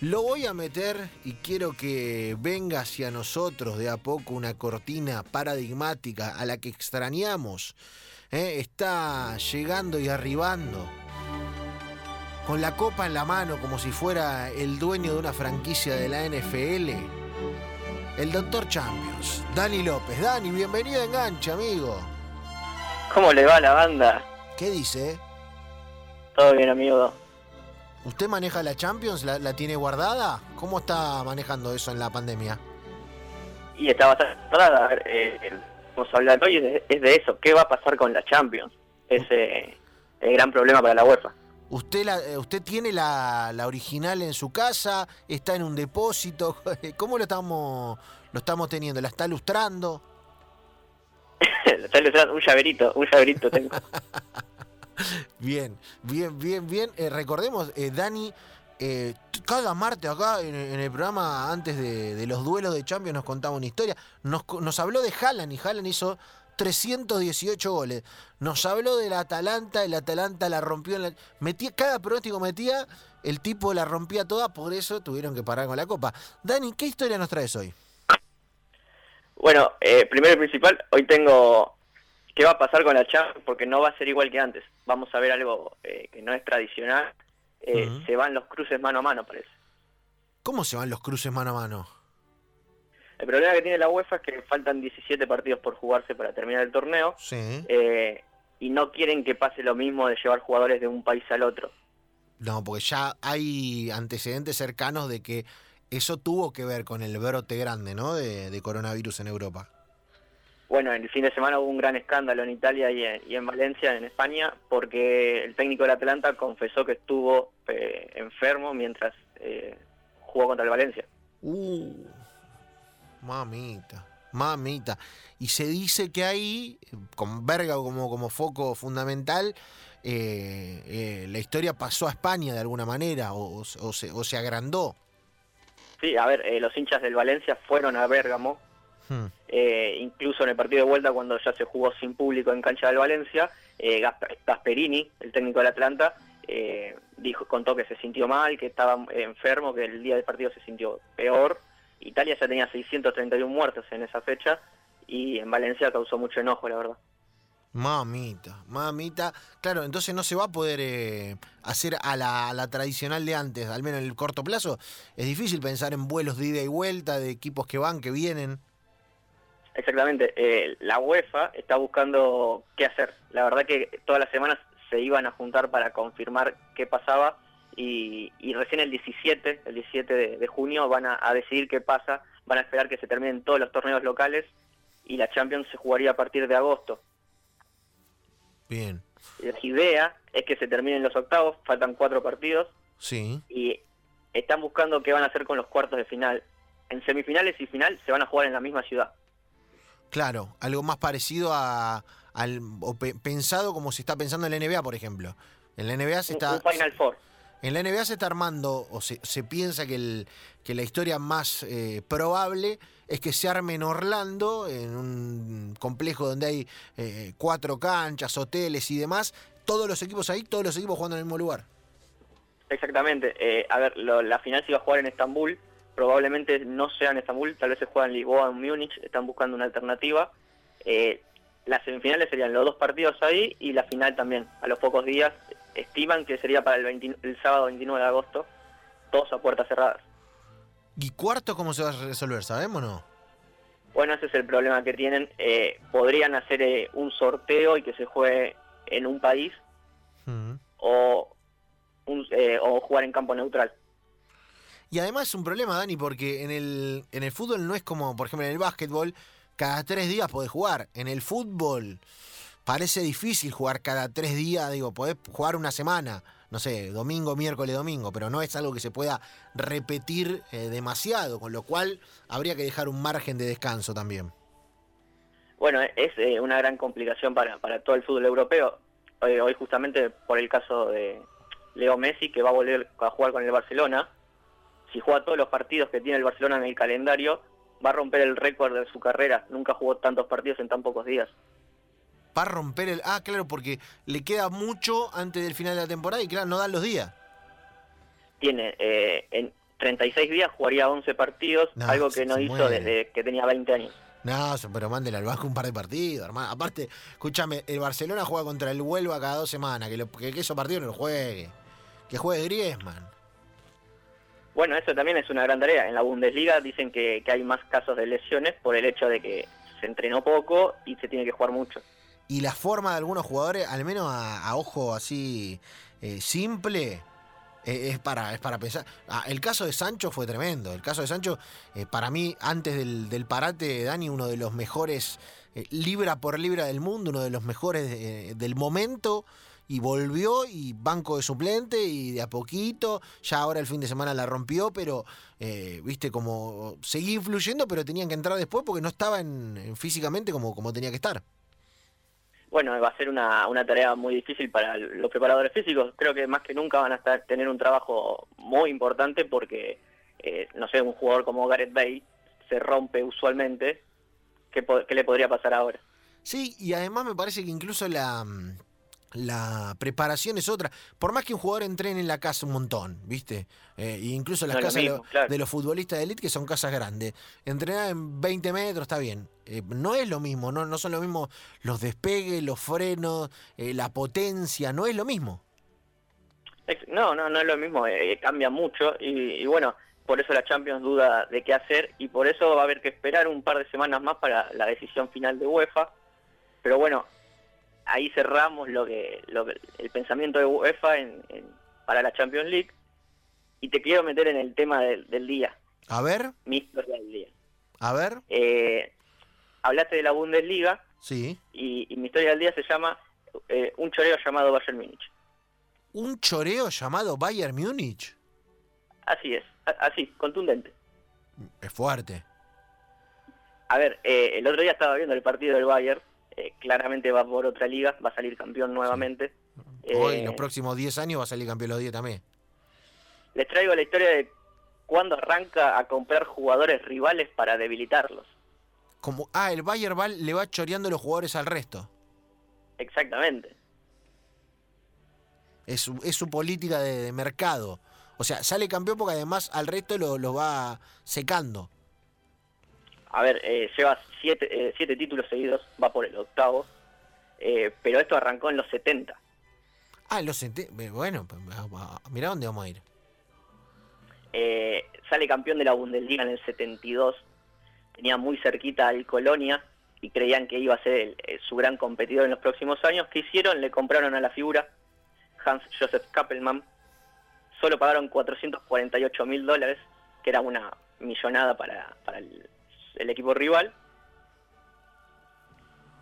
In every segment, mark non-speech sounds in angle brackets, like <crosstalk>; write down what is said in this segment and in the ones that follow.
Lo voy a meter y quiero que venga hacia nosotros de a poco una cortina paradigmática a la que extrañamos. ¿eh? Está llegando y arribando con la copa en la mano como si fuera el dueño de una franquicia de la NFL. El Doctor Champions, Dani López. Dani, bienvenido a Engancha, amigo. ¿Cómo le va a la banda? ¿Qué dice? Todo bien, amigo. ¿Usted maneja la Champions? ¿La, la tiene guardada? ¿Cómo está manejando eso en la pandemia? Y está bastante cerrada. A ver, eh, vamos a hablar hoy es de, es de eso. ¿Qué va a pasar con la Champions? Es eh, el gran problema para la UEFA. ¿Usted, la, eh, usted tiene la, la original en su casa? ¿Está en un depósito? <laughs> ¿Cómo lo estamos, lo estamos teniendo? ¿La está lustrando? <laughs> Está ilustrando un llaverito, un llaverito tengo. <laughs> <laughs> Bien, bien, bien, bien. Eh, recordemos, eh, Dani, eh, cada martes acá en, el programa, antes de, los duelos de Champions, nos contaba una historia. Nos, nos habló de Haaland y Haaland hizo 318 goles. Nos habló del Atalanta, el Atalanta la rompió en la... Metía, cada pronóstico metía, el tipo la rompía toda, por eso tuvieron que parar con la copa. Dani, ¿qué historia nos traes hoy? Bueno, primero y principal, hoy tengo qué va a pasar con la Champions porque no va a ser igual que antes. Vamos a ver algo eh, que no es tradicional. Eh. Se van los cruces mano a mano, parece. ¿Cómo se van los cruces mano a mano? El problema que tiene la UEFA es que faltan 17 partidos por jugarse para terminar el torneo Sí. eh, y no quieren que pase lo mismo de llevar jugadores de un país al otro. No, porque ya hay antecedentes cercanos de que eso tuvo que ver con el brote grande, ¿no? De, de coronavirus en Europa. Bueno, el fin de semana hubo un gran escándalo en Italia y en, y en Valencia, en España, porque el técnico del Atlanta confesó que estuvo eh, enfermo mientras eh, jugó contra el Valencia. Uh, mamita, mamita. Y se dice que ahí, con Verga como, como foco fundamental, eh, eh, la historia pasó a España de alguna manera o, o se- o se, o se agrandó. Sí, a ver, eh, los hinchas del Valencia fueron a Bérgamo, Hmm. eh, incluso en el partido de vuelta cuando ya se jugó sin público en cancha del Valencia, eh, Gasp- Gasperini, el técnico del Atlanta, eh, dijo, contó que se sintió mal, que estaba enfermo, que el día del partido se sintió peor. Italia ya tenía 631 muertos en esa fecha y en Valencia causó mucho enojo, la verdad. Mamita, mamita. Claro, entonces no se va a poder eh, hacer a la, a la tradicional de antes, al menos en el corto plazo. Es difícil pensar en vuelos de ida y vuelta, de equipos que van, que vienen. Exactamente, eh, la UEFA está buscando qué hacer. La verdad que todas las semanas se iban a juntar para confirmar qué pasaba y, y recién el 17, el 17 de, de junio van a, a decidir qué pasa, van a esperar que se terminen todos los torneos locales y la Champions se jugaría a partir de agosto. Bien, La idea es que se terminen los octavos, faltan cuatro partidos sí. y están buscando qué van a hacer con los cuartos de final. En semifinales y final se van a jugar en la misma ciudad. Claro, algo más parecido a, al o pe- pensado como se está pensando en la NBA, por ejemplo. En la NBA se Un- está un Final Four. en la NBA se está armando o se, se piensa que, el, que la historia más eh, probable es que se arme en Orlando, en un complejo donde hay eh, cuatro canchas, hoteles y demás. Todos los equipos ahí, todos los equipos jugando en el mismo lugar. Exactamente. Eh, a ver, lo- la final se iba a jugar en Estambul. Probablemente no sea en Estambul, tal vez se juega en Lisboa o en Múnich. Están buscando una alternativa. Eh, las semifinales serían los dos partidos ahí y la final también. A los pocos días estiman que sería para el, 20 el sábado 29 de agosto, todos a puertas cerradas. ¿Y cuarto cómo se va a resolver? ¿Sabemos o no? Bueno, ese es el problema que tienen. Eh, podrían hacer eh, un sorteo y que se juegue en un país Mm. o, un- eh, o jugar en campo neutral. Y además es un problema, Dani, porque en el, en el fútbol no es como, por ejemplo, en el básquetbol, cada tres días podés jugar. En el fútbol parece difícil jugar cada tres días, digo, podés jugar una semana, no sé, domingo, miércoles, domingo, pero no es algo que se pueda repetir eh, demasiado, con lo cual habría que dejar un margen de descanso también. Bueno, es eh, una gran complicación para, para todo el fútbol europeo. Hoy, hoy justamente por el caso de Leo Messi, que va a volver a jugar con el Barcelona, si juega todos los partidos que tiene el Barcelona en el calendario, va a romper el récord de su carrera. Nunca jugó tantos partidos en tan pocos días. Va a romper el... Ah, claro, porque le queda mucho antes del final de la temporada y claro, no dan los días. Tiene, eh, en, 36 días jugaría 11 partidos, algo que no hizo desde que tenía 20 años. No, pero mándele al Vasco un par de partidos, hermano. Aparte, escúchame, el Barcelona juega contra el Huelva cada dos semanas. Que, que, esos partidos no lo juegue. Que juegue Griezmann. Bueno, eso también es una gran tarea. En la Bundesliga dicen que, hay más casos de lesiones por el hecho de que se entrenó poco y se tiene que jugar mucho. Y la forma de algunos jugadores, al menos a, ojo así eh, simple, eh, es, para, es para pensar. Ah, el caso de Sancho fue tremendo. El caso de Sancho, eh, para mí, antes del, del, parate, Dani, uno de los mejores libra por libra del mundo, uno de los mejores del momento y volvió y banco de suplente y de a poquito, ya ahora el fin de semana la rompió, pero eh, viste como seguía influyendo, pero tenían que entrar después porque no estaba en, físicamente como, como tenía que estar. Bueno, va a ser una, una tarea muy difícil para los preparadores físicos. Creo que más que nunca van a estar, tener un trabajo muy importante porque, eh, no sé, un jugador como Gareth Bale se rompe usualmente. ¿Qué, ¿Qué le podría pasar ahora? Sí, y además me parece que incluso la, la preparación es otra. Por más que un jugador entrene en la casa un montón, ¿viste? Eh, incluso las casas de los futbolistas de élite, que son casas grandes. Entrenar en 20 metros está bien. Eh, no es lo mismo, no, no son lo mismo los despegues, los frenos, eh, la potencia, no es lo mismo. No, no, no es lo mismo, cambia mucho y, bueno, por eso la Champions duda de qué hacer y por eso va a haber que esperar un par de semanas más para la decisión final de UEFA. Pero bueno, ahí cerramos lo que, el pensamiento de UEFA en, para la Champions League y te quiero meter en el tema del, día. A ver. Mi historia del día. A ver. Eh, hablaste de la Bundesliga. Sí. Y, mi historia del día se llama eh, Un choreo llamado Bayern Múnich. ¿Un choreo llamado Bayern Múnich? Así es, así, contundente. Es fuerte. A ver, eh, el otro día estaba viendo el partido del Bayern eh, claramente va por otra liga, va a salir campeón nuevamente. Hoy, en los eh, próximos 10 años, va a salir campeón los 10 también. Les traigo la historia de cuándo arranca a comprar jugadores rivales para debilitarlos. Como, ah, el Bayern le va choreando los jugadores al resto. Exactamente. Es su, es su política de, mercado. O sea, sale campeón porque además al resto lo va secando a ver, eh, lleva siete, eh, siete, títulos seguidos, va por el octavo, eh, pero esto arrancó en los 70. Ah, en los 70, bueno, pues, mira dónde vamos a ir. sale campeón de la Bundesliga en el 72, tenía muy cerquita al Colonia y creían que iba a ser su gran competidor en los próximos años. ¿Qué hicieron? Le compraron a la figura Hans Joseph Kappelmann, solo pagaron 448 mil dólares, que era una millonada para, para el, el equipo rival,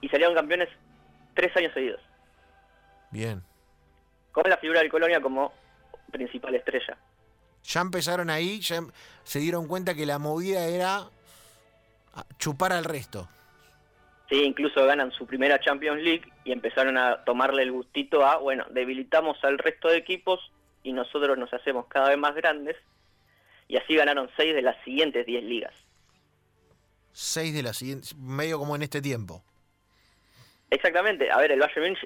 y salieron campeones tres años seguidos. Bien. Con la figura del Colonia como principal estrella. Ya empezaron ahí, ya se dieron cuenta que la movida era chupar al resto. Sí, incluso ganan su primera Champions League y empezaron a tomarle el gustito a, bueno, debilitamos al resto de equipos y nosotros nos hacemos cada vez más grandes. Y así ganaron seis de las siguientes diez ligas seis de la siguiente, medio como en este tiempo. Exactamente, a ver, el Bayern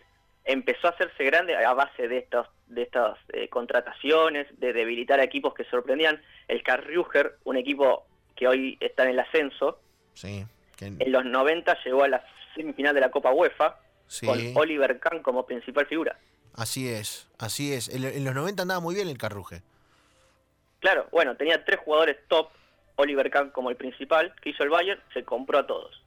empezó a hacerse grande a base de estos de estas eh, contrataciones, de debilitar a equipos que sorprendían. El Karlsruher, un equipo que hoy está en el ascenso, sí, en los 90 llegó a la semifinal de la Copa UEFA con Oliver Kahn como principal figura. Así es, así es. En, los 90 andaba muy bien el Karlsruher. Claro, bueno, tenía tres jugadores top Oliver Kahn como el principal, que hizo el Bayern, se compró a todos.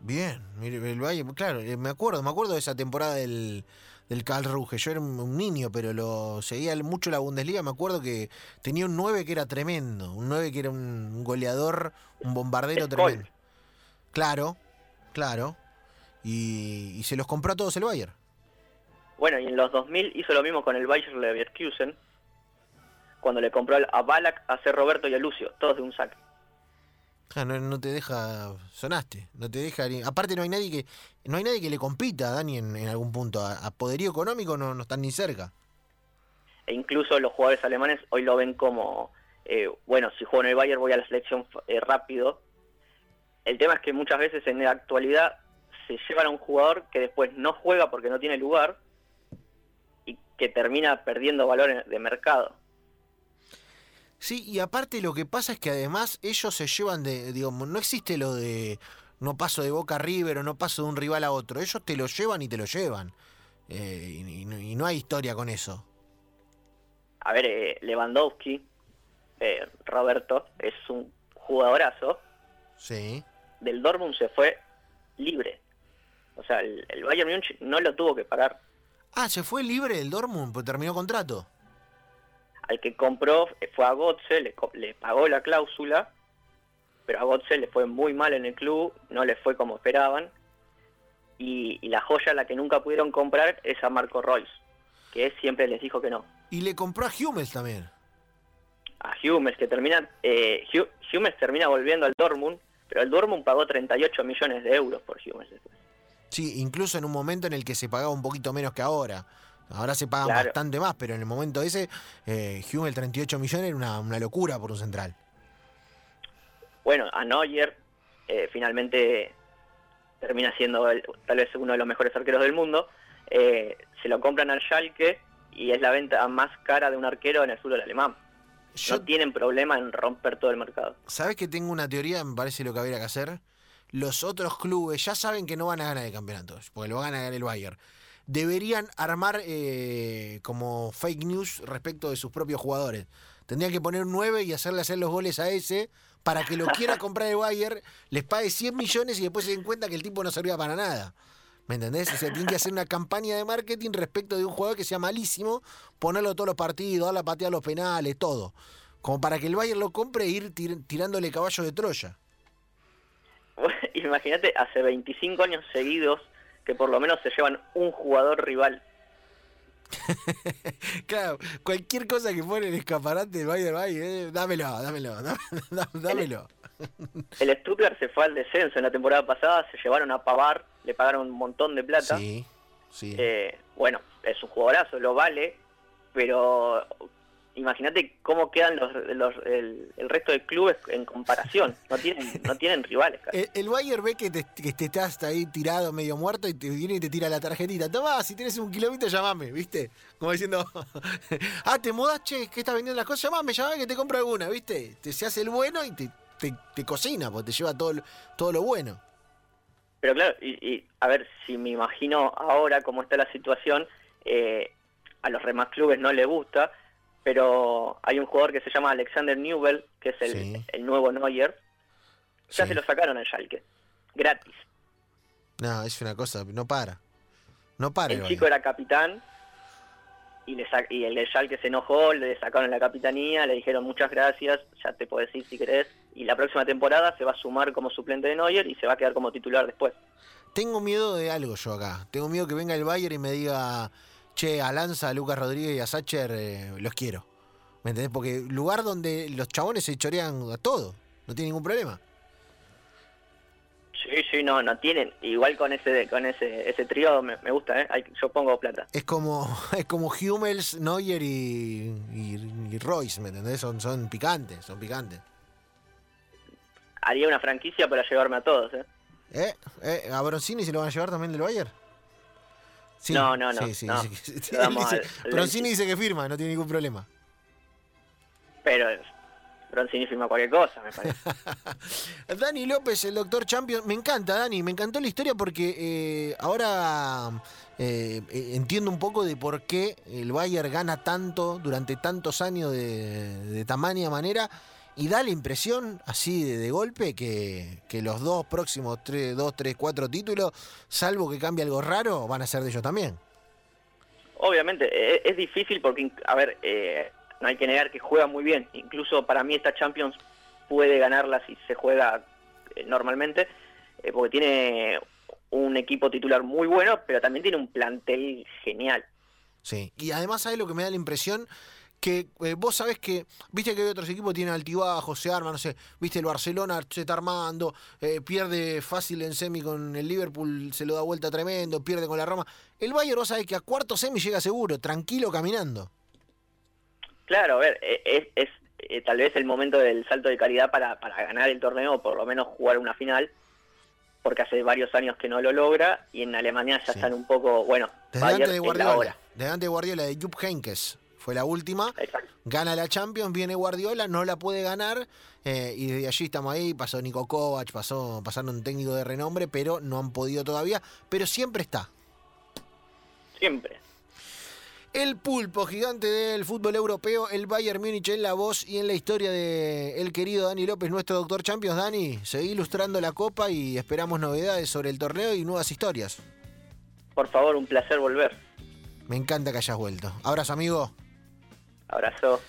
Bien, el Bayern, claro, eh, me acuerdo, me acuerdo de esa temporada del, del Karl Ruge. Yo era un, niño, pero lo seguía mucho la Bundesliga. Me acuerdo que tenía un 9 que era tremendo, un 9 que era un goleador, un bombardero tremendo. Claro, claro. Y, y, se los compró a todos el Bayern. Bueno, y en los 2000 hizo lo mismo con el Bayern Leverkusen, cuando le compró a Balak, a C. Roberto y a Lucio, todos de un saque. Ah, no, te deja, sonaste, no te deja, aparte no hay nadie que, no hay nadie que le compita a Dani en, algún punto, a, poderío económico no, no, están ni cerca. E incluso los jugadores alemanes hoy lo ven como, eh, bueno, si juego en el Bayern voy a la selección eh, rápido. El tema es que muchas veces en la actualidad se llevan a un jugador que después no juega porque no tiene lugar y que termina perdiendo valor de mercado. Sí, y aparte lo que pasa es que además ellos se llevan de, digamos, no existe lo de no paso de Boca a River o no paso de un rival a otro, ellos te lo llevan y te lo llevan. Eh, y, y- y no hay historia con eso. A ver, eh, Lewandowski, eh, Roberto, es un jugadorazo. Sí. Del Dortmund se fue libre. O sea, el, el Bayern Múnich no lo tuvo que pagar. Ah, se fue libre del Dortmund, pues terminó contrato. Al que compró fue a Gotze, le, le pagó la cláusula, pero a Gotze le fue muy mal en el club, no le fue como esperaban. Y, y la joya a la que nunca pudieron comprar es a Marco Royce, que siempre les dijo que no. Y le compró a Hummels también. a Hummels, que termina, eh, termina volviendo al Dortmund, pero el Dortmund pagó 38 millones de euros por Hummels después. Sí, incluso en un momento en el que se pagaba un poquito menos que ahora. Ahora se pagan Claro. bastante más, pero en el momento ese, eh, Hummels 38 millones era una, una locura por un central. Bueno, a Neuer eh, finalmente termina siendo el- tal vez uno de los mejores arqueros del mundo. Eh, se lo compran al Schalke y es la venta más cara de un arquero en el fútbol alemán. Yo, No tienen problema en romper todo el mercado. ¿Sabes que tengo una teoría? Me parece lo que habría que hacer. Los otros clubes ya saben que no van a ganar el campeonato, porque lo van a ganar el Bayern. Deberían armar eh, como fake news respecto de sus propios jugadores. Tendrían que poner 9 y hacerle hacer los goles a ese para que lo quiera comprar el Bayern, les pague 100 millones y después se den cuenta que el tipo no servía para nada. ¿Me entendés? O sea, tienen que hacer una campaña de marketing respecto de un jugador que sea malísimo, ponerlo todos los partidos, darle a patear los penales, todo. Como para que el Bayern lo compre e ir tir- tirándole caballo de Troya. <laughs> Imagínate, hace 25 años seguidos que por lo menos se llevan un jugador rival. <laughs> Claro, cualquier cosa que pone el escaparate del Bayern, Bayern, eh, dámelo, dámelo, <laughs> dámelo, dámelo. El Stuttgart se fue al descenso en la temporada pasada, se llevaron a Pavar, le pagaron un montón de plata. Sí, sí. Eh, bueno, es un jugadorazo, lo vale, pero imagínate cómo quedan los, los- el, el resto de clubes en comparación. No tienen, <laughs> no tienen rivales. El, el Bayern ve que, te, que te estás ahí tirado, medio muerto, y te viene y te tira la tarjetita. Tomá, si tienes un kilómetro, llamame, ¿viste? Como diciendo, <laughs> ah, te mudas, che, que estás vendiendo las cosas, llamame, llamame que te compro alguna, ¿viste? Te se hace el bueno y te, te, te cocina, porque te lleva todo, lo- todo lo bueno. Pero claro, y, y, a ver, si me imagino ahora cómo está la situación, eh, a los demás clubes no les gusta, pero hay un jugador que se llama Alexander Newell, que es el, Sí. el nuevo Neuer, ya Sí. se lo sacaron al Schalke, gratis. No, es una cosa, no para. No para el El chico era capitán y, le y el de Schalke se enojó, le sacaron la capitanía, le dijeron muchas gracias, ya te puedes ir si querés, y la próxima temporada se va a sumar como suplente de Neuer y se va a quedar como titular después. Tengo miedo de algo yo acá. Tengo miedo que venga el Bayern y me diga, che, a Lanza, a Lucas Rodríguez y a Sacher eh, los quiero. ¿Me entendés? Porque lugar donde los chabones se chorean a todo. No tiene ningún problema. Sí, sí, no, no tienen. Igual con ese con ese ese trío me, me gusta, ¿eh? Yo pongo plata. Es como, <laughs> es como Hummels, Neuer y, y, y Royce, ¿me entendés? Son, son picantes, son picantes. Haría una franquicia para llevarme a todos, ¿eh? ¿Eh? ¿Eh? ¿A Broncini se lo van a llevar también del Bayern? Sí, No, no, no, Sí, sí, no. dice que- damos dice- al- Broncini dice que firma, no tiene ningún problema. Pero Bronzini firma cualquier cosa, me parece. <laughs> Dani López, el doctor Champion. Me encanta, Dani. Me encantó la historia porque eh, ahora eh, eh, entiendo un poco de por qué el Bayern gana tanto durante tantos años de, de tamaña manera. Y da la impresión, así de, de golpe, que, que los dos próximos, tres, dos, tres, cuatro títulos, salvo que cambie algo raro, van a ser de ellos también. Obviamente, eh, es difícil porque, a ver, eh, no hay que negar que juega muy bien. Incluso para mí esta Champions puede ganarla si se juega eh, normalmente, eh, porque tiene un equipo titular muy bueno, pero también tiene un plantel genial. Sí, y además, ¿sabes lo que me da la impresión? Que eh, vos sabés que, viste que hay otros equipos que tienen altibajos, se arman, no sé, viste el Barcelona se está armando, eh, pierde fácil en semi con el Liverpool, se lo da vuelta tremendo, pierde con la Roma. El Bayern, vos sabés que a cuarto semi llega seguro, tranquilo caminando. Claro, a ver, eh, es, es eh, tal vez el momento del salto de calidad para, para ganar el torneo, o por lo menos jugar una final, porque hace varios años que no lo logra, y en Alemania ya Sí. están un poco, bueno, Desde antes de Guardiola, de Guardiola, de Jupp Heynckes, fue la última. Exacto. Gana la Champions, viene Guardiola, no la puede ganar eh, y desde allí estamos ahí. Pasó Nico Kovac, pasó, pasaron un técnico de renombre, pero no han podido todavía. Pero siempre está. Siempre. El pulpo gigante del fútbol europeo, el Bayern Múnich en la voz y en la historia de el querido Dani López, nuestro doctor Champions. Dani, seguí ilustrando la copa y esperamos novedades sobre el torneo y nuevas historias. Por favor, un placer volver. Me encanta que hayas vuelto. Abrazo, amigo. Abrazo.